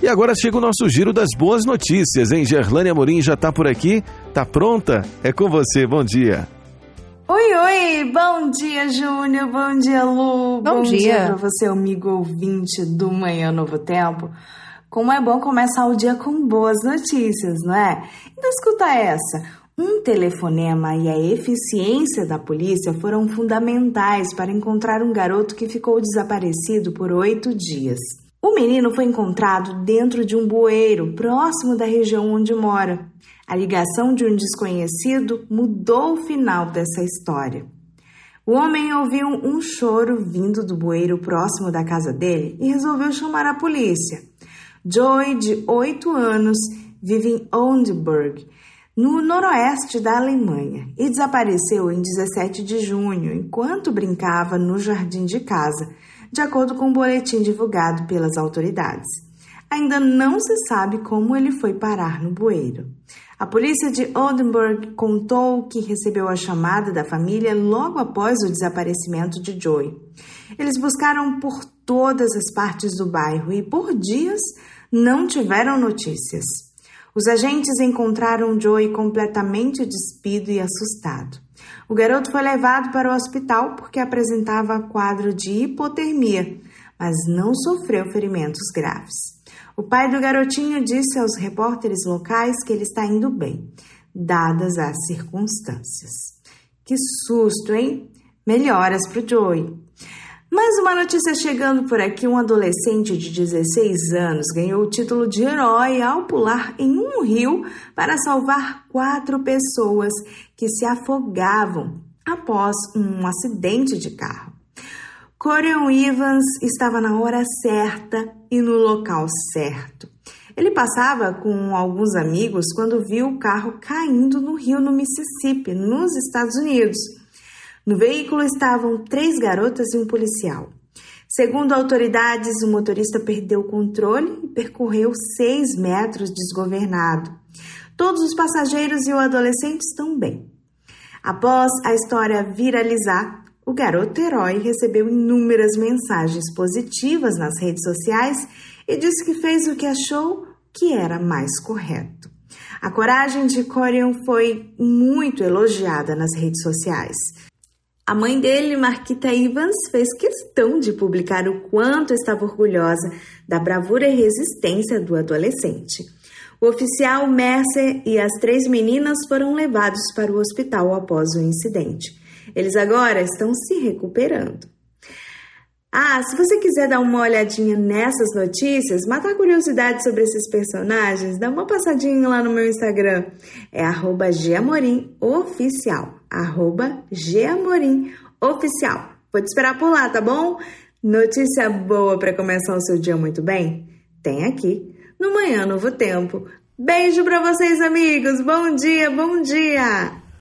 E agora chega o nosso giro das boas notícias, hein? Gerlane Amorim já tá por aqui? Tá pronta? É com você, bom dia. Oi, oi, bom dia, Júnior, bom dia, Lu. Bom, bom dia. dia para você, amigo ouvinte do Manhã Novo Tempo. Como é bom começar o dia com boas notícias, não é? Então escuta essa. Um telefonema e a eficiência da polícia foram fundamentais para encontrar um garoto que ficou desaparecido por oito dias. O menino foi encontrado dentro de um bueiro próximo da região onde mora. A ligação de um desconhecido mudou o final dessa história. O homem ouviu um choro vindo do bueiro próximo da casa dele e resolveu chamar a polícia. Joy, de 8 anos, vive em Oldenburg, no noroeste da Alemanha, e desapareceu em 17 de junho, enquanto brincava no jardim de casa de acordo com um boletim divulgado pelas autoridades. Ainda não se sabe como ele foi parar no bueiro. A polícia de Oldenburg contou que recebeu a chamada da família logo após o desaparecimento de Joey. Eles buscaram por todas as partes do bairro e por dias não tiveram notícias. Os agentes encontraram Joey completamente despido e assustado. O garoto foi levado para o hospital porque apresentava quadro de hipotermia, mas não sofreu ferimentos graves. O pai do garotinho disse aos repórteres locais que ele está indo bem, dadas as circunstâncias. Que susto, hein? Melhoras para o Joey. Mais uma notícia chegando por aqui: um adolescente de 16 anos ganhou o título de herói ao pular em um rio para salvar quatro pessoas que se afogavam após um acidente de carro. Corian Evans estava na hora certa e no local certo. Ele passava com alguns amigos quando viu o carro caindo no rio no Mississippi, nos Estados Unidos. No veículo estavam três garotas e um policial. Segundo autoridades, o motorista perdeu o controle e percorreu seis metros desgovernado. Todos os passageiros e o adolescente estão bem. Após a história viralizar, o garoto herói recebeu inúmeras mensagens positivas nas redes sociais e disse que fez o que achou que era mais correto. A coragem de Corian foi muito elogiada nas redes sociais. A mãe dele, Marquita Evans, fez questão de publicar o quanto estava orgulhosa da bravura e resistência do adolescente. O oficial Mercer e as três meninas foram levados para o hospital após o incidente. Eles agora estão se recuperando. Ah, se você quiser dar uma olhadinha nessas notícias, matar curiosidade sobre esses personagens, dá uma passadinha lá no meu Instagram. É arroba Oficial. Arroba Oficial. Vou te esperar por lá, tá bom? Notícia boa para começar o seu dia muito bem? Tem aqui, no Manhã Novo Tempo. Beijo para vocês, amigos. Bom dia, bom dia!